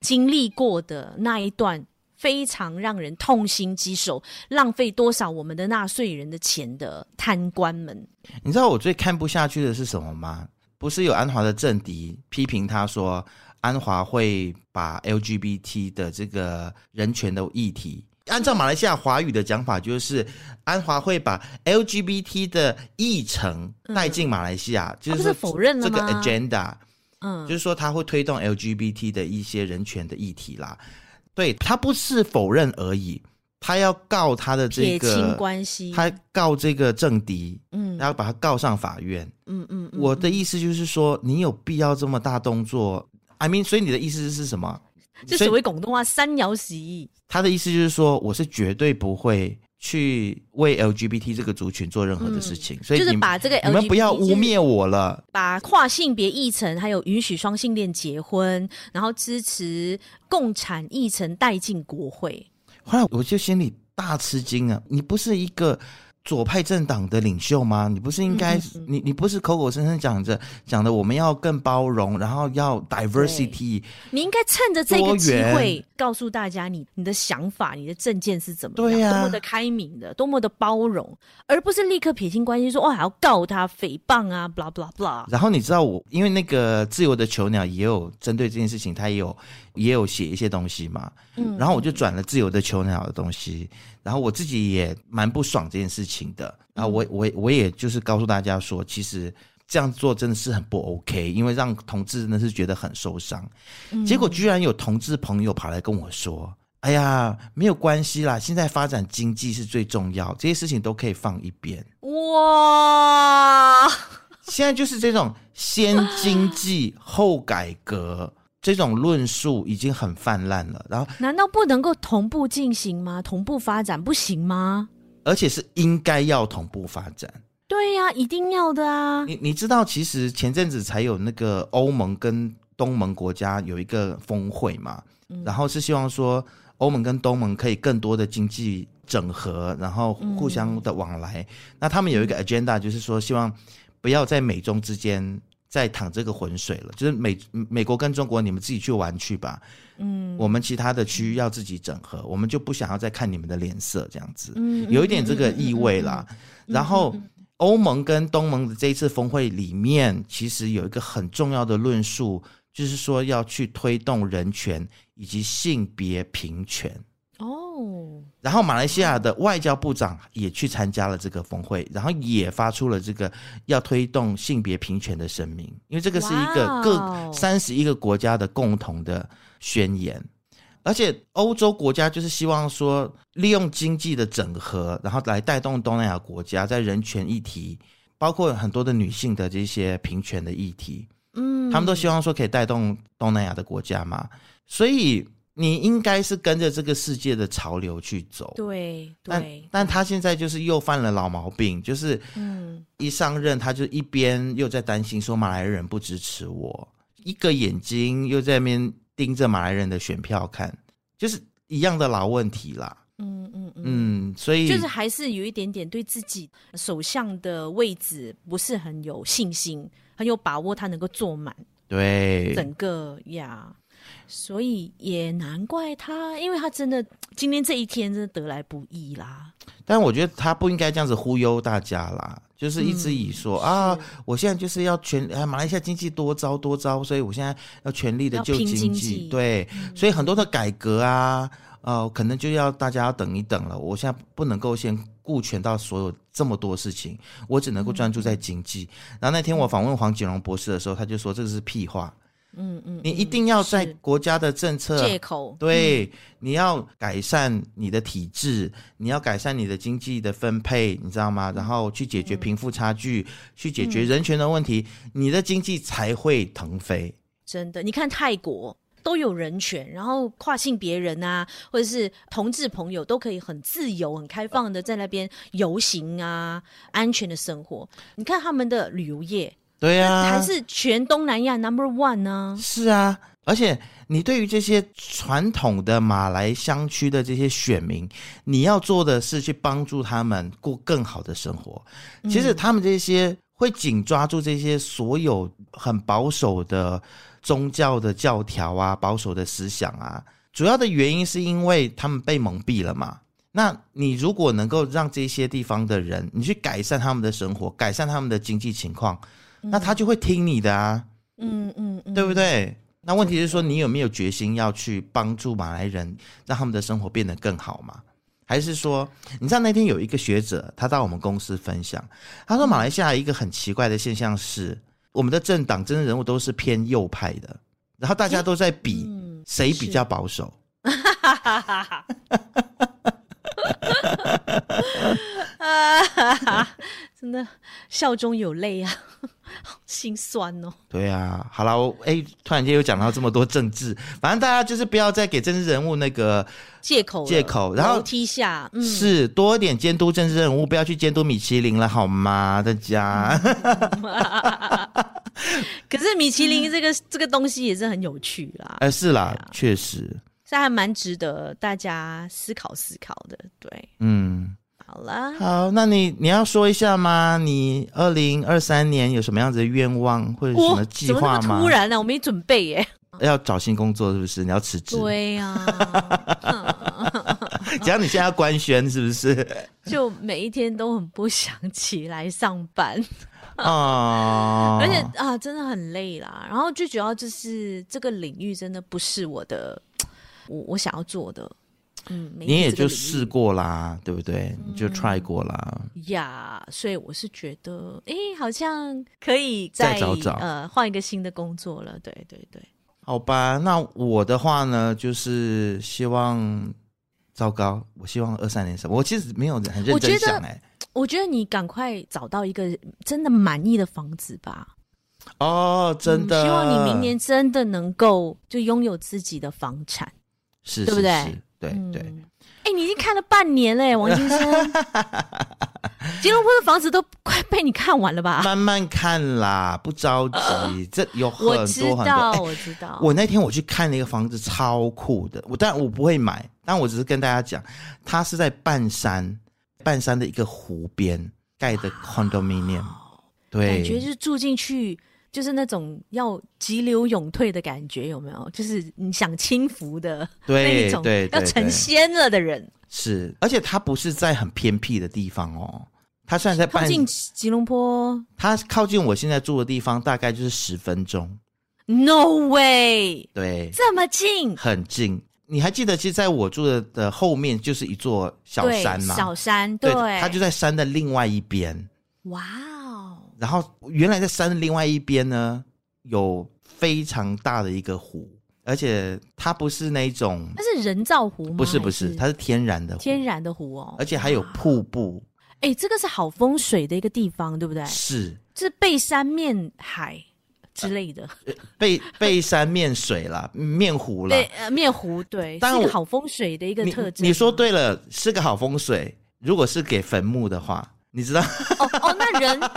经历过的那一段。非常让人痛心疾首，浪费多少我们的纳税人的钱的贪官们。你知道我最看不下去的是什么吗？不是有安华的政敌批评他说，安华会把 LGBT 的这个人权的议题，按照马来西亚华语的讲法，就是安华会把 LGBT 的议程带进马来西亚，嗯、就是，是否认这个 agenda，嗯，就是说他会推动 LGBT 的一些人权的议题啦。对，他不是否认而已，他要告他的这个，他告这个政敌，嗯，然后把他告上法院，嗯嗯，我的意思就是说，你有必要这么大动作？I mean，所以你的意思是什么？就所谓广东话“三摇死意”。他的意思就是说，我是绝对不会去为 LGBT 这个族群做任何的事情，嗯、所以就是把这个 LGBT, 你们不要污蔑我了。把跨性别议程，还有允许双性恋结婚，然后支持共产议程带进国会。后来我就心里大吃惊啊！你不是一个。左派政党的领袖吗？你不是应该，你你不是口口声声讲着讲的我们要更包容，然后要 diversity，你应该趁着这个机会告诉大家你你的想法、你的政见是怎么样，对、啊，多么的开明的，多么的包容，而不是立刻撇清关系说哦还要告他诽谤啊，blah blah blah。然后你知道我，因为那个自由的囚鸟也有针对这件事情，他也有也有写一些东西嘛，嗯，然后我就转了自由的囚鸟的东西。然后我自己也蛮不爽这件事情的，然后我我我也就是告诉大家说，其实这样做真的是很不 OK，因为让同志真的是觉得很受伤。结果居然有同志朋友跑来跟我说：“哎呀，没有关系啦，现在发展经济是最重要，这些事情都可以放一边。”哇！[LAUGHS] 现在就是这种先经济 [LAUGHS] 后改革。这种论述已经很泛滥了，然后难道不能够同步进行吗？同步发展不行吗？而且是应该要同步发展。对呀、啊，一定要的啊！你你知道，其实前阵子才有那个欧盟跟东盟国家有一个峰会嘛，嗯、然后是希望说欧盟跟东盟可以更多的经济整合，然后互相的往来。嗯、那他们有一个 agenda，就是说希望不要在美中之间。在淌这个浑水了，就是美美国跟中国，你们自己去玩去吧。嗯，我们其他的区域要自己整合，我们就不想要再看你们的脸色这样子。嗯，有一点这个意味啦。然后欧盟跟东盟的这一次峰会里面，其实有一个很重要的论述，就是说要去推动人权以及性别平权。哦，然后马来西亚的外交部长也去参加了这个峰会，然后也发出了这个要推动性别平权的声明，因为这个是一个各三十一个国家的共同的宣言，而且欧洲国家就是希望说利用经济的整合，然后来带动东南亚国家在人权议题，包括很多的女性的这些平权的议题，嗯，他们都希望说可以带动东南亚的国家嘛，所以。你应该是跟着这个世界的潮流去走，对，对。但但他现在就是又犯了老毛病，就是，嗯，一上任他就一边又在担心说马来人不支持我，一个眼睛又在那边盯着马来人的选票看，就是一样的老问题啦。嗯嗯嗯，嗯，所以就是还是有一点点对自己首相的位置不是很有信心，很有把握他能够坐满，对，整个呀。所以也难怪他，因为他真的今天这一天真的得来不易啦。但我觉得他不应该这样子忽悠大家啦，就是一直以说、嗯、啊，我现在就是要全啊，马来西亚经济多糟多糟，所以我现在要全力的救经济。经济对，嗯、所以很多的改革啊，呃，可能就要大家要等一等了。我现在不能够先顾全到所有这么多事情，我只能够专注在经济。嗯、然后那天我访问黄锦荣博士的时候，他就说这个是屁话。嗯嗯，你一定要在国家的政策借口，对，你要改善你的体制，你要改善你的经济的分配，你知道吗？然后去解决贫富差距，去解决人权的问题，你的经济才会腾飞。真的，你看泰国都有人权，然后跨性别人啊，或者是同志朋友都可以很自由、很开放的在那边游行啊，安全的生活。你看他们的旅游业。对啊，还是全东南亚 number one 呢？是啊，而且你对于这些传统的马来乡区的这些选民，你要做的是去帮助他们过更好的生活。其实他们这些会紧抓住这些所有很保守的宗教的教条啊、保守的思想啊，主要的原因是因为他们被蒙蔽了嘛。那你如果能够让这些地方的人，你去改善他们的生活，改善他们的经济情况。那他就会听你的啊，嗯嗯，嗯对不对？那问题是说，你有没有决心要去帮助马来人，让他们的生活变得更好吗？还是说，你知道那天有一个学者，他到我们公司分享，他说马来西亚一个很奇怪的现象是，我们的政党真正人物都是偏右派的，然后大家都在比谁比较保守。[LAUGHS] 哈哈哈哈哈！真的笑中有泪啊。[LAUGHS] 好心酸哦。对啊，好了，我哎，突然间又讲到这么多政治，反正大家就是不要再给政治人物那个借口借口，然后踢下，嗯、是多一点监督政治人物，不要去监督米其林了，好吗？大家。[LAUGHS] 可是米其林这个、嗯、这个东西也是很有趣啦，哎、呃，是啦，啊、确实，这还蛮值得大家思考思考的，对，嗯。好啦，好，那你你要说一下吗？你二零二三年有什么样子的愿望或者什么计划吗？突然呢、啊？我没准备耶。要找新工作是不是？你要辞职？对呀、啊。[LAUGHS] 只要你现在要官宣是不是？[LAUGHS] 就每一天都很不想起来上班啊，[LAUGHS] 而且啊，真的很累啦。然后最主要就是这个领域真的不是我的，我我想要做的。嗯，你也就试过啦，对不对？你就 try 过啦。呀、所以我是觉得，哎，好像可以再，再找找呃换一个新的工作了。对对对，好吧。那我的话呢，就是希望，糟糕，我希望二三年什么？我其实没有很认真想哎、欸。我觉得你赶快找到一个真的满意的房子吧。哦，真的、嗯。希望你明年真的能够就拥有自己的房产，是，对不对？对对，哎、嗯欸，你已经看了半年嘞，[LAUGHS] 王先生，吉隆坡的房子都快被你看完了吧？慢慢看啦，不着急。呃、[LAUGHS] 这有很多很多，我知道，我知道。我那天我去看那个房子，超酷的。我当然我不会买，但我只是跟大家讲，它是在半山，半山的一个湖边盖的 condominium，对，感觉就是住进去。就是那种要急流勇退的感觉，有没有？就是你想轻浮的 [LAUGHS] 那一种，要成仙了的人。是，而且他不是在很偏僻的地方哦，他虽然在半靠近吉隆坡，他靠近我现在住的地方，大概就是十分钟。No way！对，这么近，很近。你还记得，其实在我住的的后面就是一座小山嘛？小山，对，对，它就在山的另外一边。哇。然后，原来在山的另外一边呢，有非常大的一个湖，而且它不是那种，它是人造湖吗？不是，不是，它是天然的湖，天然的湖哦，而且还有瀑布。哎，这个是好风水的一个地方，对不对？是，是背山面海之类的，呃、背背山面水啦，面湖啦，对，呃，面湖对，但是好风水的一个特征。你，你说对了，是个好风水。如果是给坟墓的话。你知道？哦哦，那人哦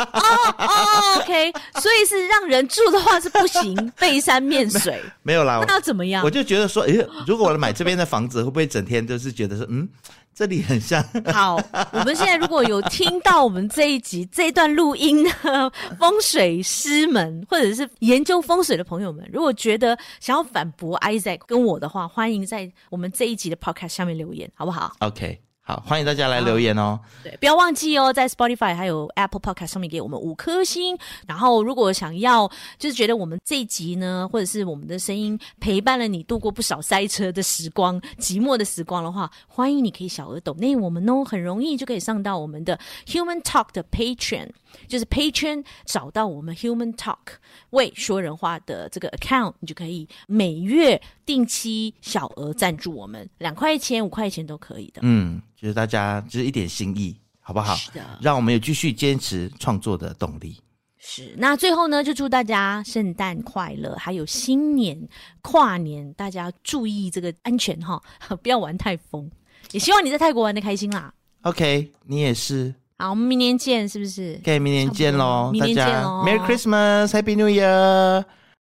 哦，OK，所以是让人住的话是不行，[LAUGHS] 背山面水没，没有啦。那要怎么样？我就觉得说，诶，如果我买这边的房子，会不会整天都是觉得说，嗯，这里很像？[LAUGHS] 好，我们现在如果有听到我们这一集 [LAUGHS] 这一段录音的风水师们，或者是研究风水的朋友们，如果觉得想要反驳 Isaac 跟我的话，欢迎在我们这一集的 Podcast 下面留言，好不好？OK。好，欢迎大家来留言哦。对，不要忘记哦，在 Spotify 还有 Apple Podcast 上面给我们五颗星。然后，如果想要就是觉得我们这一集呢，或者是我们的声音陪伴了你度过不少塞车的时光、寂寞的时光的话，欢迎你可以小额抖内我们哦，很容易就可以上到我们的 Human Talk 的 Patreon，就是 Patreon 找到我们 Human Talk 为说人话的这个 account，你就可以每月定期小额赞助我们，两块钱、五块钱都可以的。嗯。就是大家就是一点心意，好不好？是的，让我们有继续坚持创作的动力。是，那最后呢，就祝大家圣诞快乐，还有新年跨年，大家注意这个安全哈，[LAUGHS] 不要玩太疯。也希望你在泰国玩的开心啦。OK，你也是。好，我们明年见，是不是？可以，明年见喽，明年见喽，大家，Merry Christmas，Happy New Year。